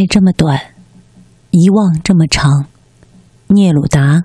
爱这么短，遗忘这么长。聂鲁达。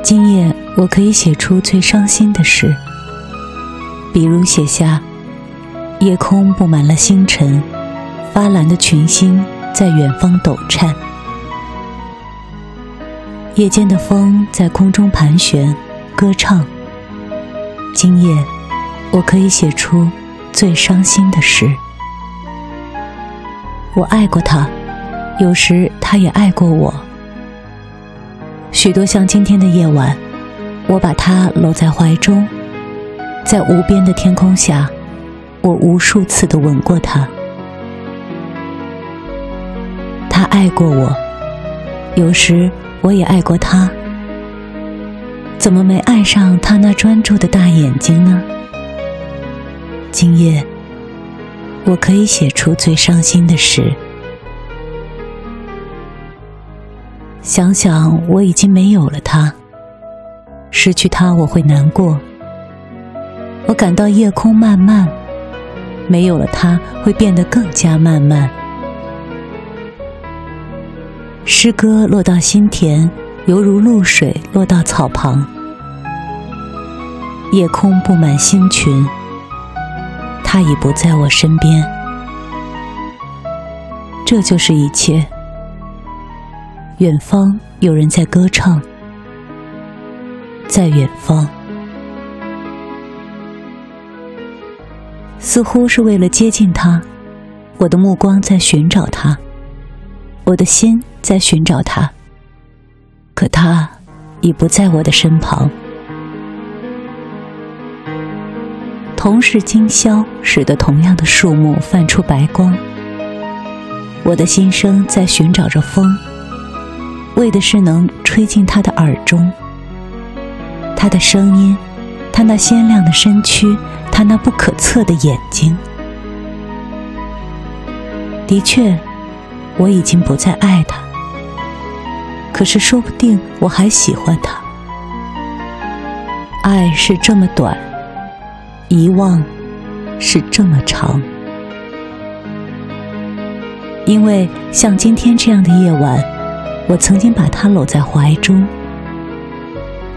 今夜我可以写出最伤心的事，比如写下：夜空布满了星辰，发蓝的群星在远方抖颤，夜间的风在空中盘旋，歌唱。今夜我可以写出最伤心的事，我爱过他，有时他也爱过我。许多像今天的夜晚，我把他搂在怀中，在无边的天空下，我无数次的吻过他。他爱过我，有时我也爱过他。怎么没爱上他那专注的大眼睛呢？今夜，我可以写出最伤心的事。想想我已经没有了他，失去他我会难过。我感到夜空漫漫，没有了他会变得更加漫漫。诗歌落到心田，犹如露水落到草旁。夜空布满星群，他已不在我身边。这就是一切。远方有人在歌唱，在远方，似乎是为了接近他，我的目光在寻找他，我的心在寻找他，可他已不在我的身旁。同是今宵，使得同样的树木泛出白光。我的心声在寻找着风。为的是能吹进他的耳中，他的声音，他那鲜亮的身躯，他那不可测的眼睛。的确，我已经不再爱他，可是说不定我还喜欢他。爱是这么短，遗忘是这么长，因为像今天这样的夜晚。我曾经把他搂在怀中，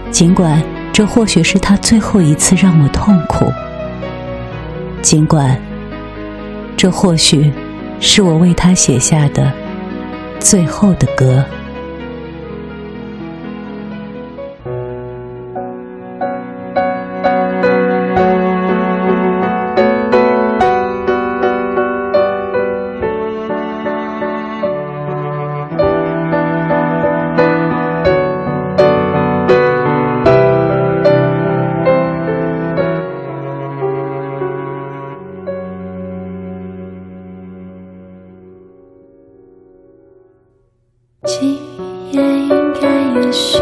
尽管这或许是他最后一次让我痛苦，尽管这或许是我为他写下的最后的歌。今夜应该有雪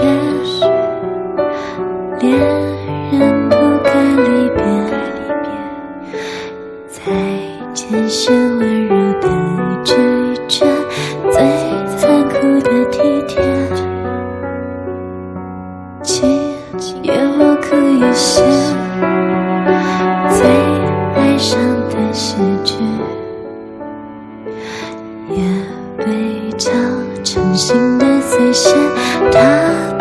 心的碎屑它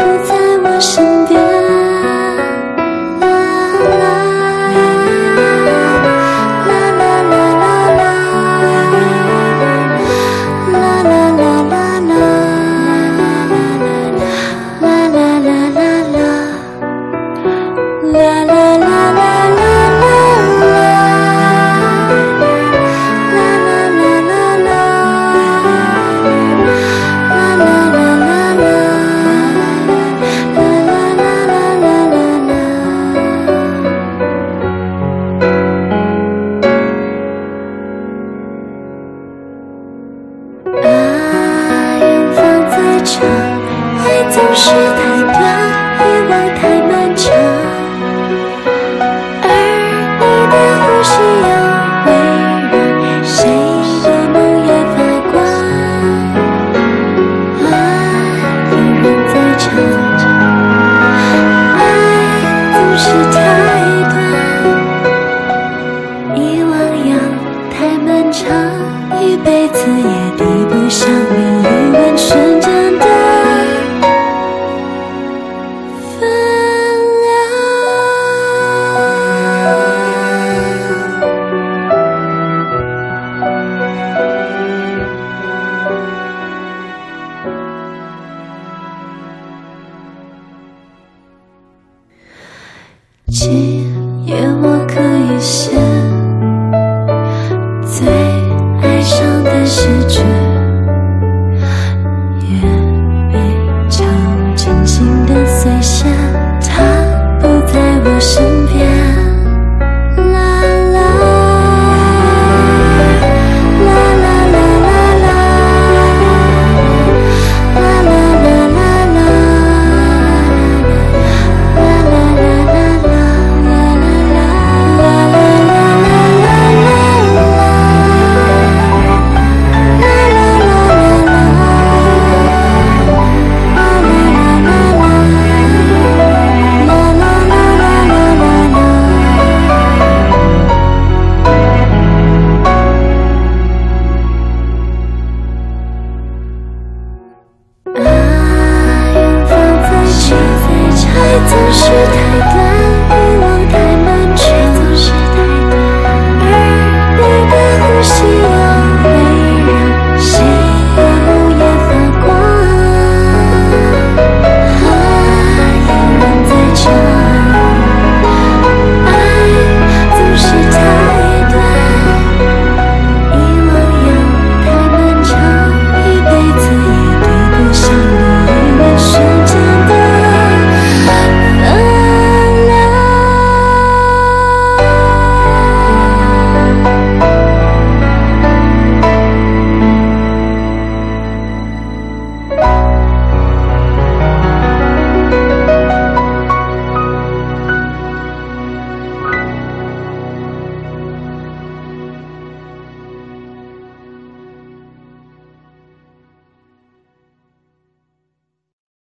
着。爱不是他今夜我可以想